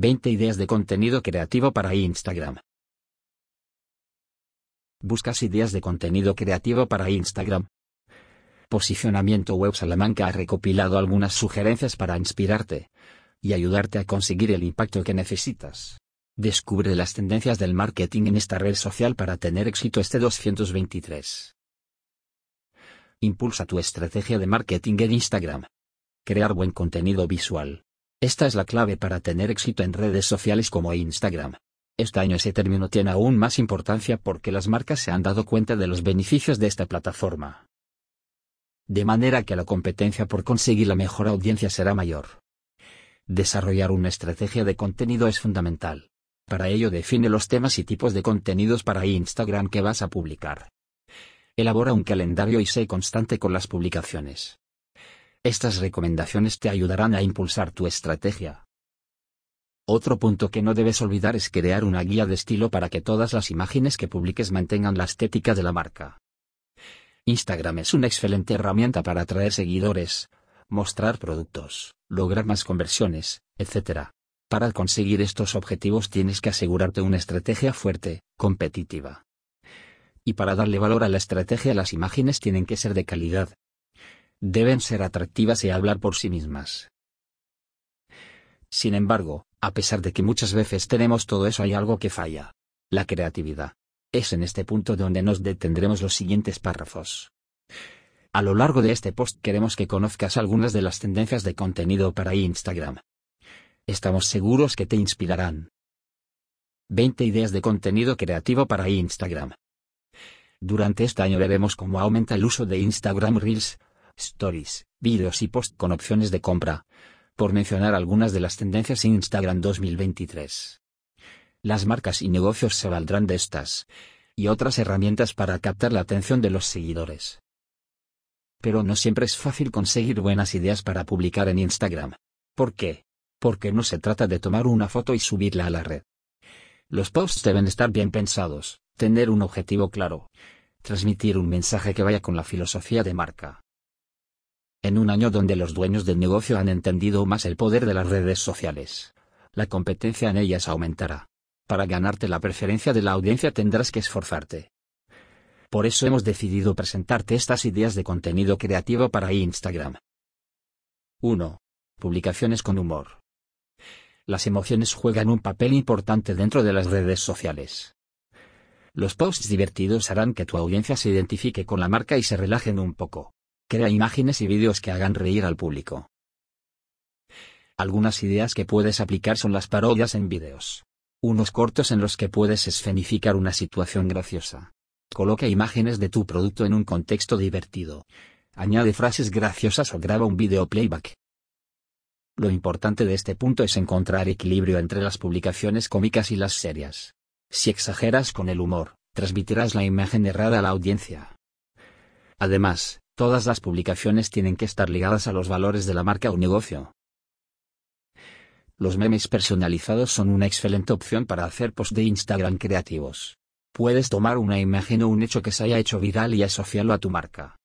20 ideas de contenido creativo para Instagram. ¿Buscas ideas de contenido creativo para Instagram? Posicionamiento Web Salamanca ha recopilado algunas sugerencias para inspirarte y ayudarte a conseguir el impacto que necesitas. Descubre las tendencias del marketing en esta red social para tener éxito este 223. Impulsa tu estrategia de marketing en Instagram. Crear buen contenido visual. Esta es la clave para tener éxito en redes sociales como Instagram. Este año ese término tiene aún más importancia porque las marcas se han dado cuenta de los beneficios de esta plataforma de manera que la competencia por conseguir la mejor audiencia será mayor. Desarrollar una estrategia de contenido es fundamental. Para ello define los temas y tipos de contenidos para Instagram que vas a publicar. Elabora un calendario y sé constante con las publicaciones. Estas recomendaciones te ayudarán a impulsar tu estrategia. Otro punto que no debes olvidar es crear una guía de estilo para que todas las imágenes que publiques mantengan la estética de la marca. Instagram es una excelente herramienta para atraer seguidores, mostrar productos, lograr más conversiones, etc. Para conseguir estos objetivos tienes que asegurarte una estrategia fuerte, competitiva. Y para darle valor a la estrategia las imágenes tienen que ser de calidad. Deben ser atractivas y hablar por sí mismas. Sin embargo, a pesar de que muchas veces tenemos todo eso hay algo que falla. La creatividad. Es en este punto donde nos detendremos los siguientes párrafos. A lo largo de este post queremos que conozcas algunas de las tendencias de contenido para Instagram. Estamos seguros que te inspirarán. 20 ideas de contenido creativo para Instagram. Durante este año veremos cómo aumenta el uso de Instagram Reels, Stories, vídeos y post con opciones de compra, por mencionar algunas de las tendencias en Instagram 2023 las marcas y negocios se valdrán de estas y otras herramientas para captar la atención de los seguidores. Pero no siempre es fácil conseguir buenas ideas para publicar en Instagram. ¿Por qué? Porque no se trata de tomar una foto y subirla a la red. Los posts deben estar bien pensados, tener un objetivo claro, transmitir un mensaje que vaya con la filosofía de marca. En un año donde los dueños del negocio han entendido más el poder de las redes sociales, la competencia en ellas aumentará. Para ganarte la preferencia de la audiencia tendrás que esforzarte. Por eso hemos decidido presentarte estas ideas de contenido creativo para Instagram. 1. Publicaciones con humor. Las emociones juegan un papel importante dentro de las redes sociales. Los posts divertidos harán que tu audiencia se identifique con la marca y se relajen un poco. Crea imágenes y vídeos que hagan reír al público. Algunas ideas que puedes aplicar son las parodias en vídeos unos cortos en los que puedes escenificar una situación graciosa. Coloca imágenes de tu producto en un contexto divertido. Añade frases graciosas o graba un video playback. Lo importante de este punto es encontrar equilibrio entre las publicaciones cómicas y las serias. Si exageras con el humor, transmitirás la imagen errada a la audiencia. Además, todas las publicaciones tienen que estar ligadas a los valores de la marca o negocio. Los memes personalizados son una excelente opción para hacer posts de Instagram creativos. Puedes tomar una imagen o un hecho que se haya hecho viral y asociarlo a tu marca.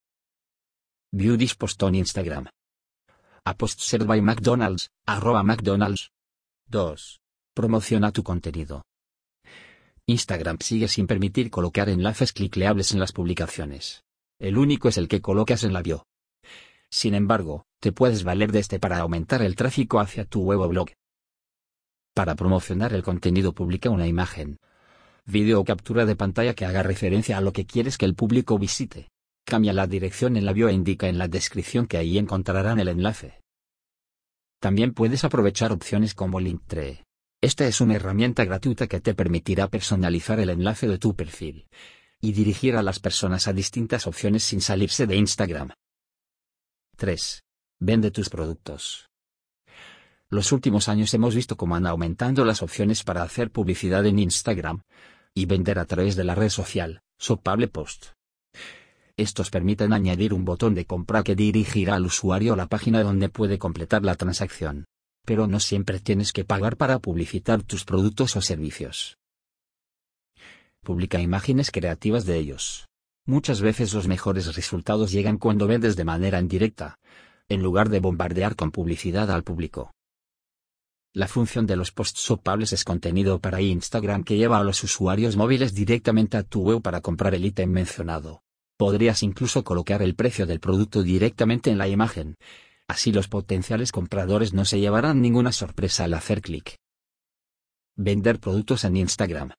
View this post on Instagram. A post shared by McDonald's, arroba McDonald's. 2. Promociona tu contenido. Instagram sigue sin permitir colocar enlaces clicleables en las publicaciones. El único es el que colocas en la bio. Sin embargo, te puedes valer de este para aumentar el tráfico hacia tu web o blog. Para promocionar el contenido publica una imagen, vídeo o captura de pantalla que haga referencia a lo que quieres que el público visite. Cambia la dirección en la bio e indica en la descripción que ahí encontrarán el enlace. También puedes aprovechar opciones como Linktree. Esta es una herramienta gratuita que te permitirá personalizar el enlace de tu perfil y dirigir a las personas a distintas opciones sin salirse de Instagram. 3. Vende tus productos. Los últimos años hemos visto cómo han aumentando las opciones para hacer publicidad en Instagram y vender a través de la red social, Sopable Post. Estos permiten añadir un botón de compra que dirigirá al usuario a la página donde puede completar la transacción. Pero no siempre tienes que pagar para publicitar tus productos o servicios. Publica imágenes creativas de ellos. Muchas veces los mejores resultados llegan cuando vendes de manera indirecta, en lugar de bombardear con publicidad al público. La función de los posts sopables es contenido para Instagram que lleva a los usuarios móviles directamente a tu web para comprar el ítem mencionado. Podrías incluso colocar el precio del producto directamente en la imagen. Así los potenciales compradores no se llevarán ninguna sorpresa al hacer clic. Vender productos en Instagram.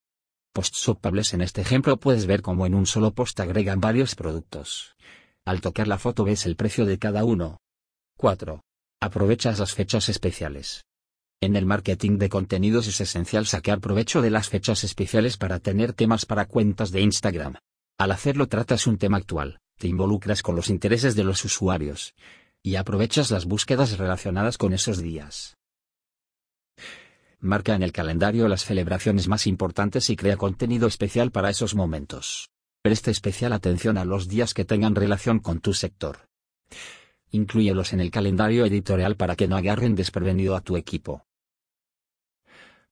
Posts sopables en este ejemplo puedes ver cómo en un solo post agregan varios productos. Al tocar la foto ves el precio de cada uno. 4. Aprovechas las fechas especiales. En el marketing de contenidos es esencial sacar provecho de las fechas especiales para tener temas para cuentas de Instagram. Al hacerlo tratas un tema actual, te involucras con los intereses de los usuarios y aprovechas las búsquedas relacionadas con esos días. Marca en el calendario las celebraciones más importantes y crea contenido especial para esos momentos. Preste especial atención a los días que tengan relación con tu sector. Inclúyelos en el calendario editorial para que no agarren desprevenido a tu equipo.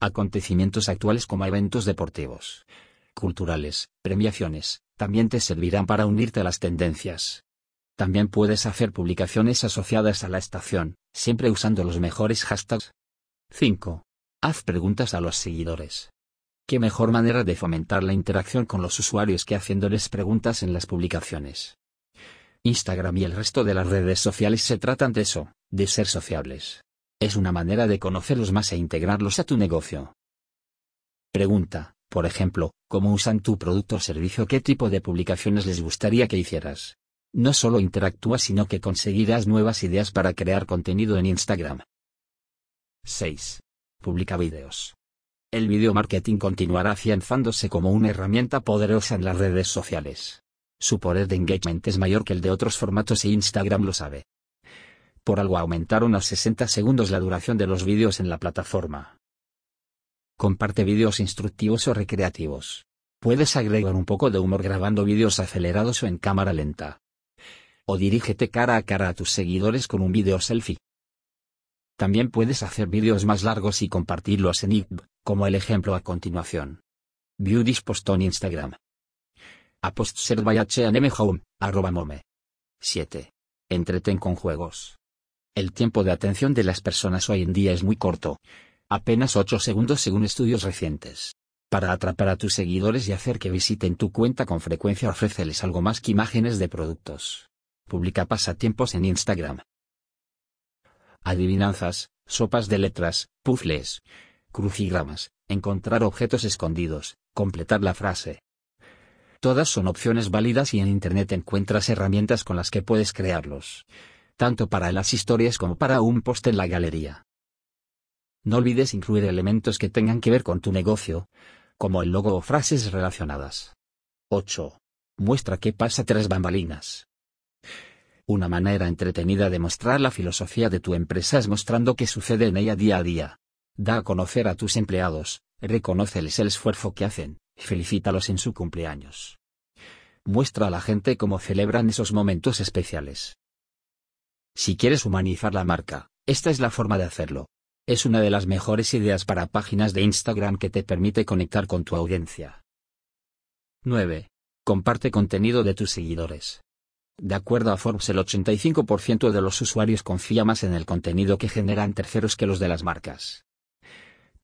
Acontecimientos actuales como eventos deportivos, culturales, premiaciones, también te servirán para unirte a las tendencias. También puedes hacer publicaciones asociadas a la estación, siempre usando los mejores hashtags. 5. Haz preguntas a los seguidores. ¿Qué mejor manera de fomentar la interacción con los usuarios que haciéndoles preguntas en las publicaciones? Instagram y el resto de las redes sociales se tratan de eso, de ser sociables. Es una manera de conocerlos más e integrarlos a tu negocio. Pregunta, por ejemplo, cómo usan tu producto o servicio, qué tipo de publicaciones les gustaría que hicieras. No solo interactúas, sino que conseguirás nuevas ideas para crear contenido en Instagram. 6. Publica videos. El video marketing continuará afianzándose como una herramienta poderosa en las redes sociales. Su poder de engagement es mayor que el de otros formatos y Instagram lo sabe. Por algo aumentaron a 60 segundos la duración de los vídeos en la plataforma. Comparte vídeos instructivos o recreativos. Puedes agregar un poco de humor grabando vídeos acelerados o en cámara lenta. O dirígete cara a cara a tus seguidores con un vídeo selfie. También puedes hacer vídeos más largos y compartirlos en IGB, como el ejemplo a continuación. View this post on Instagram. A post shared by Home, arroba mome. 7. Entreten con juegos. El tiempo de atención de las personas hoy en día es muy corto, apenas 8 segundos según estudios recientes. Para atrapar a tus seguidores y hacer que visiten tu cuenta con frecuencia ofréceles algo más que imágenes de productos. Publica pasatiempos en Instagram. Adivinanzas, sopas de letras, puzzles, crucigramas, encontrar objetos escondidos, completar la frase. Todas son opciones válidas y en Internet encuentras herramientas con las que puedes crearlos. Tanto para las historias como para un post en la galería. No olvides incluir elementos que tengan que ver con tu negocio, como el logo o frases relacionadas. 8. Muestra qué pasa tras bambalinas. Una manera entretenida de mostrar la filosofía de tu empresa es mostrando qué sucede en ella día a día. Da a conocer a tus empleados, reconóceles el esfuerzo que hacen, felicítalos en su cumpleaños. Muestra a la gente cómo celebran esos momentos especiales. Si quieres humanizar la marca, esta es la forma de hacerlo. Es una de las mejores ideas para páginas de Instagram que te permite conectar con tu audiencia. 9. Comparte contenido de tus seguidores. De acuerdo a Forbes, el 85% de los usuarios confía más en el contenido que generan terceros que los de las marcas.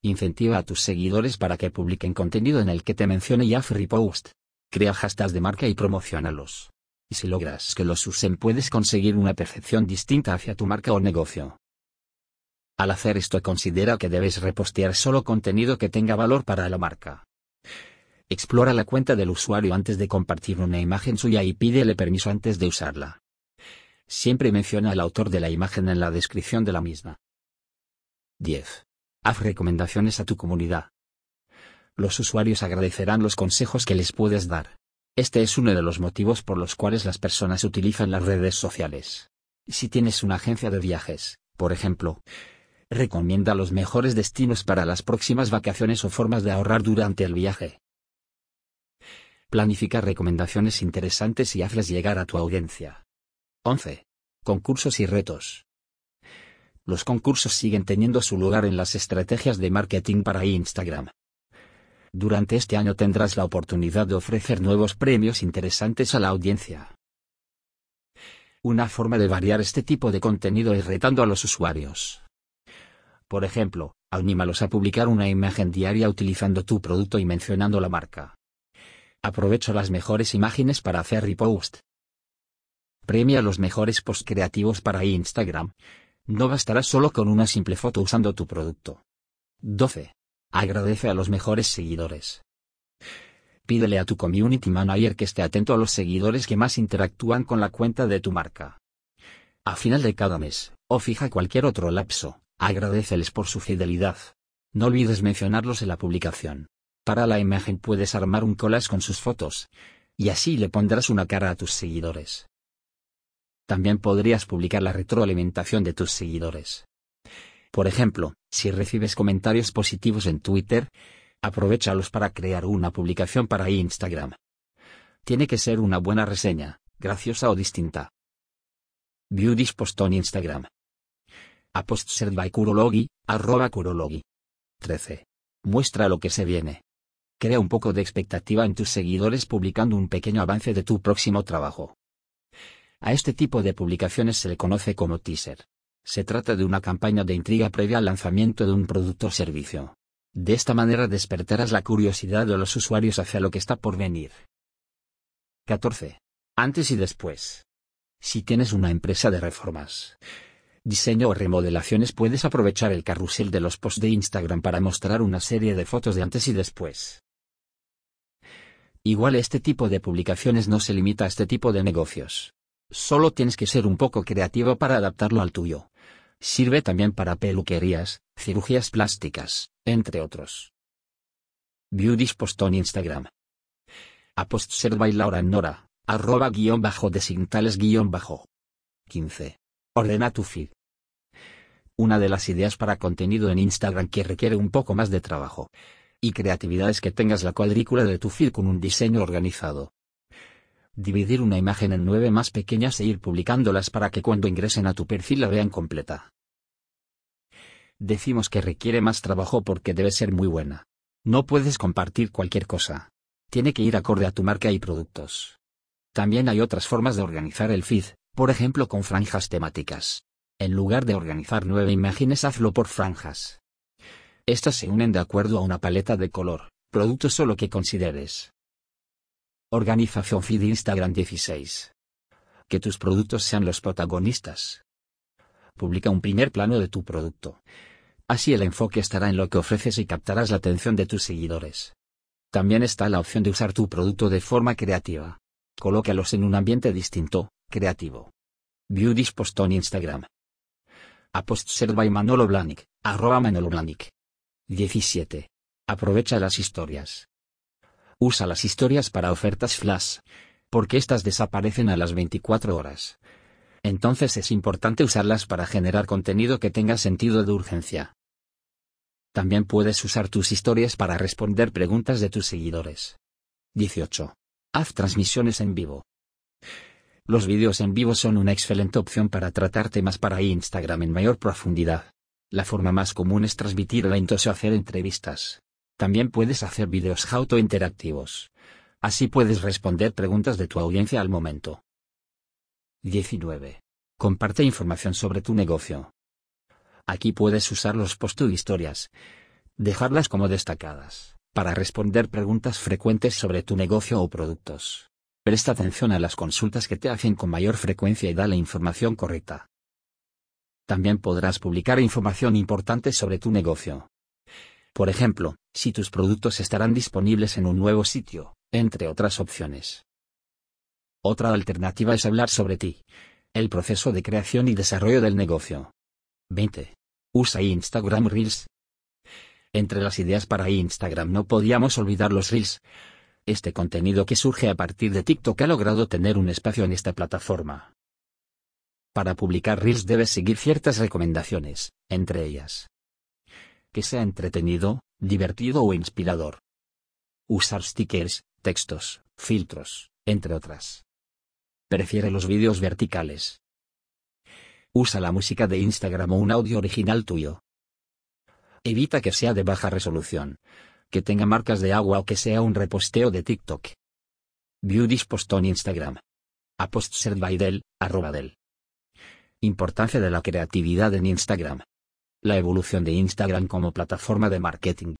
Incentiva a tus seguidores para que publiquen contenido en el que te mencione y haz repost. Crea hashtags de marca y promocionalos. Y si logras que los usen puedes conseguir una percepción distinta hacia tu marca o negocio. Al hacer esto considera que debes repostear solo contenido que tenga valor para la marca. Explora la cuenta del usuario antes de compartir una imagen suya y pídele permiso antes de usarla. Siempre menciona al autor de la imagen en la descripción de la misma. 10. Haz recomendaciones a tu comunidad. Los usuarios agradecerán los consejos que les puedes dar. Este es uno de los motivos por los cuales las personas utilizan las redes sociales. Si tienes una agencia de viajes, por ejemplo, recomienda los mejores destinos para las próximas vacaciones o formas de ahorrar durante el viaje. Planifica recomendaciones interesantes y hazles llegar a tu audiencia. 11. Concursos y retos. Los concursos siguen teniendo su lugar en las estrategias de marketing para Instagram. Durante este año tendrás la oportunidad de ofrecer nuevos premios interesantes a la audiencia. Una forma de variar este tipo de contenido es retando a los usuarios Por ejemplo, anímalos a publicar una imagen diaria utilizando tu producto y mencionando la marca. Aprovecha las mejores imágenes para hacer repost. Premia los mejores posts creativos para Instagram. No bastará solo con una simple foto usando tu producto. 12. Agradece a los mejores seguidores. Pídele a tu community manager que esté atento a los seguidores que más interactúan con la cuenta de tu marca. A final de cada mes, o fija cualquier otro lapso, agradeceles por su fidelidad. No olvides mencionarlos en la publicación. Para la imagen puedes armar un collage con sus fotos. Y así le pondrás una cara a tus seguidores. También podrías publicar la retroalimentación de tus seguidores. Por ejemplo, si recibes comentarios positivos en Twitter, aprovechalos para crear una publicación para Instagram. Tiene que ser una buena reseña, graciosa o distinta. View this post on Instagram. A post by Kurologi, arroba Kurologi. 13. Muestra lo que se viene. Crea un poco de expectativa en tus seguidores publicando un pequeño avance de tu próximo trabajo. A este tipo de publicaciones se le conoce como teaser. Se trata de una campaña de intriga previa al lanzamiento de un producto o servicio. De esta manera despertarás la curiosidad de los usuarios hacia lo que está por venir. 14. Antes y después. Si tienes una empresa de reformas, diseño o remodelaciones puedes aprovechar el carrusel de los posts de Instagram para mostrar una serie de fotos de antes y después. Igual este tipo de publicaciones no se limita a este tipo de negocios. Solo tienes que ser un poco creativo para adaptarlo al tuyo. Sirve también para peluquerías, cirugías plásticas, entre otros. Beauty post on Instagram. A post ser by Laura Nora, arroba guion bajo desintales guion bajo. 15. Ordena tu feed. Una de las ideas para contenido en Instagram que requiere un poco más de trabajo y creatividad es que tengas la cuadrícula de tu feed con un diseño organizado. Dividir una imagen en nueve más pequeñas e ir publicándolas para que cuando ingresen a tu perfil la vean completa. Decimos que requiere más trabajo porque debe ser muy buena. No puedes compartir cualquier cosa. Tiene que ir acorde a tu marca y productos. También hay otras formas de organizar el feed, por ejemplo con franjas temáticas. En lugar de organizar nueve imágenes hazlo por franjas. Estas se unen de acuerdo a una paleta de color, productos o lo que consideres. Organización Feed Instagram 16. Que tus productos sean los protagonistas. Publica un primer plano de tu producto. Así el enfoque estará en lo que ofreces y captarás la atención de tus seguidores. También está la opción de usar tu producto de forma creativa. Colócalos en un ambiente distinto, creativo. This post on Instagram. A post by Manolo Blahnik, arroba Manolo. 17. Aprovecha las historias. Usa las historias para ofertas flash, porque estas desaparecen a las 24 horas. Entonces es importante usarlas para generar contenido que tenga sentido de urgencia. También puedes usar tus historias para responder preguntas de tus seguidores. 18. Haz transmisiones en vivo. Los vídeos en vivo son una excelente opción para tratar temas para Instagram en mayor profundidad. La forma más común es transmitir eventos o hacer entrevistas. También puedes hacer vídeos auto interactivos. Así puedes responder preguntas de tu audiencia al momento. 19. Comparte información sobre tu negocio. Aquí puedes usar los post historias. Dejarlas como destacadas, para responder preguntas frecuentes sobre tu negocio o productos. Presta atención a las consultas que te hacen con mayor frecuencia y da la información correcta. También podrás publicar información importante sobre tu negocio. Por ejemplo, si tus productos estarán disponibles en un nuevo sitio, entre otras opciones. Otra alternativa es hablar sobre ti, el proceso de creación y desarrollo del negocio. 20. Usa Instagram Reels. Entre las ideas para Instagram no podíamos olvidar los Reels. Este contenido que surge a partir de TikTok ha logrado tener un espacio en esta plataforma. Para publicar Reels debes seguir ciertas recomendaciones, entre ellas. Que sea entretenido, divertido o inspirador. Usar stickers, textos, filtros, entre otras. Prefiere los vídeos verticales. Usa la música de Instagram o un audio original tuyo. Evita que sea de baja resolución, que tenga marcas de agua o que sea un reposteo de TikTok. View this post on Instagram. A by arroba del. Importancia de la creatividad en Instagram. La evolución de Instagram como plataforma de marketing.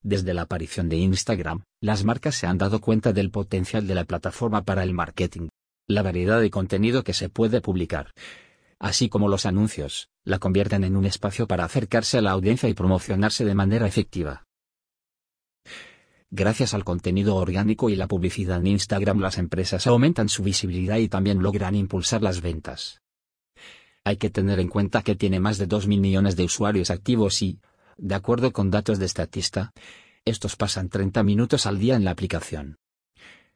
Desde la aparición de Instagram, las marcas se han dado cuenta del potencial de la plataforma para el marketing. La variedad de contenido que se puede publicar, así como los anuncios, la convierten en un espacio para acercarse a la audiencia y promocionarse de manera efectiva. Gracias al contenido orgánico y la publicidad en Instagram las empresas aumentan su visibilidad y también logran impulsar las ventas. Hay que tener en cuenta que tiene más de 2.000 millones de usuarios activos y, de acuerdo con datos de Statista, estos pasan 30 minutos al día en la aplicación.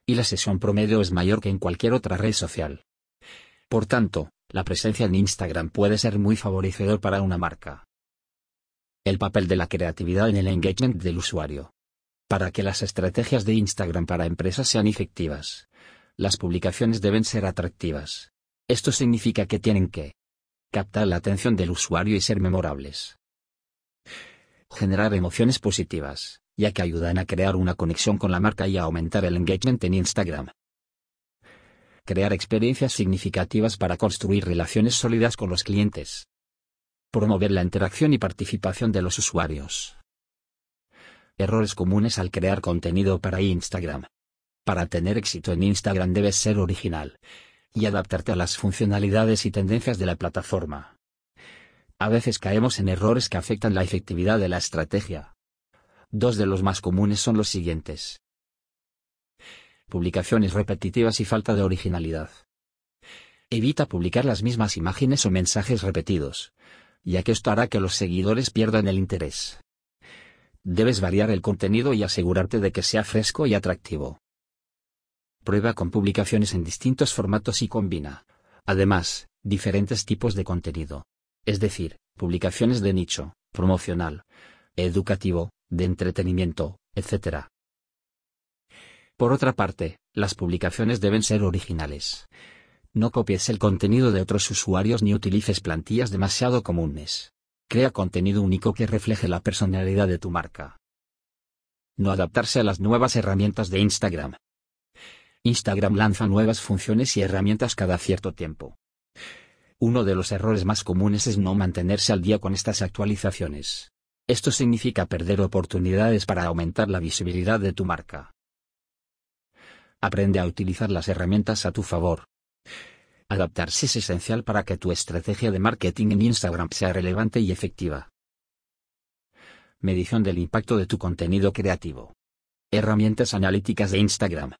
Y la sesión promedio es mayor que en cualquier otra red social. Por tanto, la presencia en Instagram puede ser muy favorecedor para una marca. El papel de la creatividad en el engagement del usuario. Para que las estrategias de Instagram para empresas sean efectivas, las publicaciones deben ser atractivas. Esto significa que tienen que captar la atención del usuario y ser memorables. Generar emociones positivas, ya que ayudan a crear una conexión con la marca y a aumentar el engagement en Instagram. Crear experiencias significativas para construir relaciones sólidas con los clientes. Promover la interacción y participación de los usuarios. Errores comunes al crear contenido para Instagram. Para tener éxito en Instagram debes ser original, y adaptarte a las funcionalidades y tendencias de la plataforma. A veces caemos en errores que afectan la efectividad de la estrategia. Dos de los más comunes son los siguientes. Publicaciones repetitivas y falta de originalidad. Evita publicar las mismas imágenes o mensajes repetidos, ya que esto hará que los seguidores pierdan el interés. Debes variar el contenido y asegurarte de que sea fresco y atractivo. Prueba con publicaciones en distintos formatos y combina, además, diferentes tipos de contenido. Es decir, publicaciones de nicho, promocional, educativo, de entretenimiento, etc. Por otra parte, las publicaciones deben ser originales. No copies el contenido de otros usuarios ni utilices plantillas demasiado comunes. Crea contenido único que refleje la personalidad de tu marca. No adaptarse a las nuevas herramientas de Instagram. Instagram lanza nuevas funciones y herramientas cada cierto tiempo. Uno de los errores más comunes es no mantenerse al día con estas actualizaciones. Esto significa perder oportunidades para aumentar la visibilidad de tu marca. Aprende a utilizar las herramientas a tu favor. Adaptarse es esencial para que tu estrategia de marketing en Instagram sea relevante y efectiva. Medición del impacto de tu contenido creativo. Herramientas analíticas de Instagram.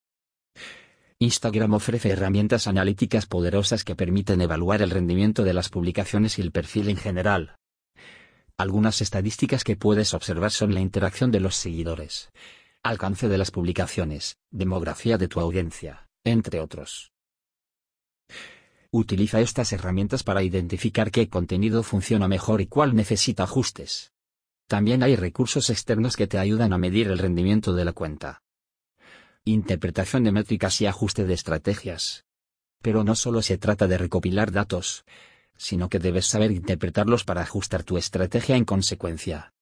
Instagram ofrece herramientas analíticas poderosas que permiten evaluar el rendimiento de las publicaciones y el perfil en general. Algunas estadísticas que puedes observar son la interacción de los seguidores, alcance de las publicaciones, demografía de tu audiencia, entre otros. Utiliza estas herramientas para identificar qué contenido funciona mejor y cuál necesita ajustes. También hay recursos externos que te ayudan a medir el rendimiento de la cuenta interpretación de métricas y ajuste de estrategias. Pero no solo se trata de recopilar datos, sino que debes saber interpretarlos para ajustar tu estrategia en consecuencia.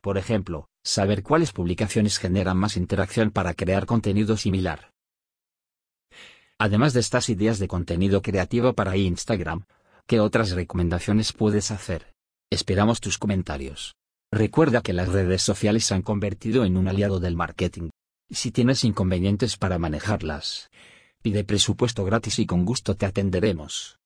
Por ejemplo, saber cuáles publicaciones generan más interacción para crear contenido similar. Además de estas ideas de contenido creativo para Instagram, ¿qué otras recomendaciones puedes hacer? Esperamos tus comentarios. Recuerda que las redes sociales se han convertido en un aliado del marketing. Si tienes inconvenientes para manejarlas, pide presupuesto gratis y con gusto te atenderemos.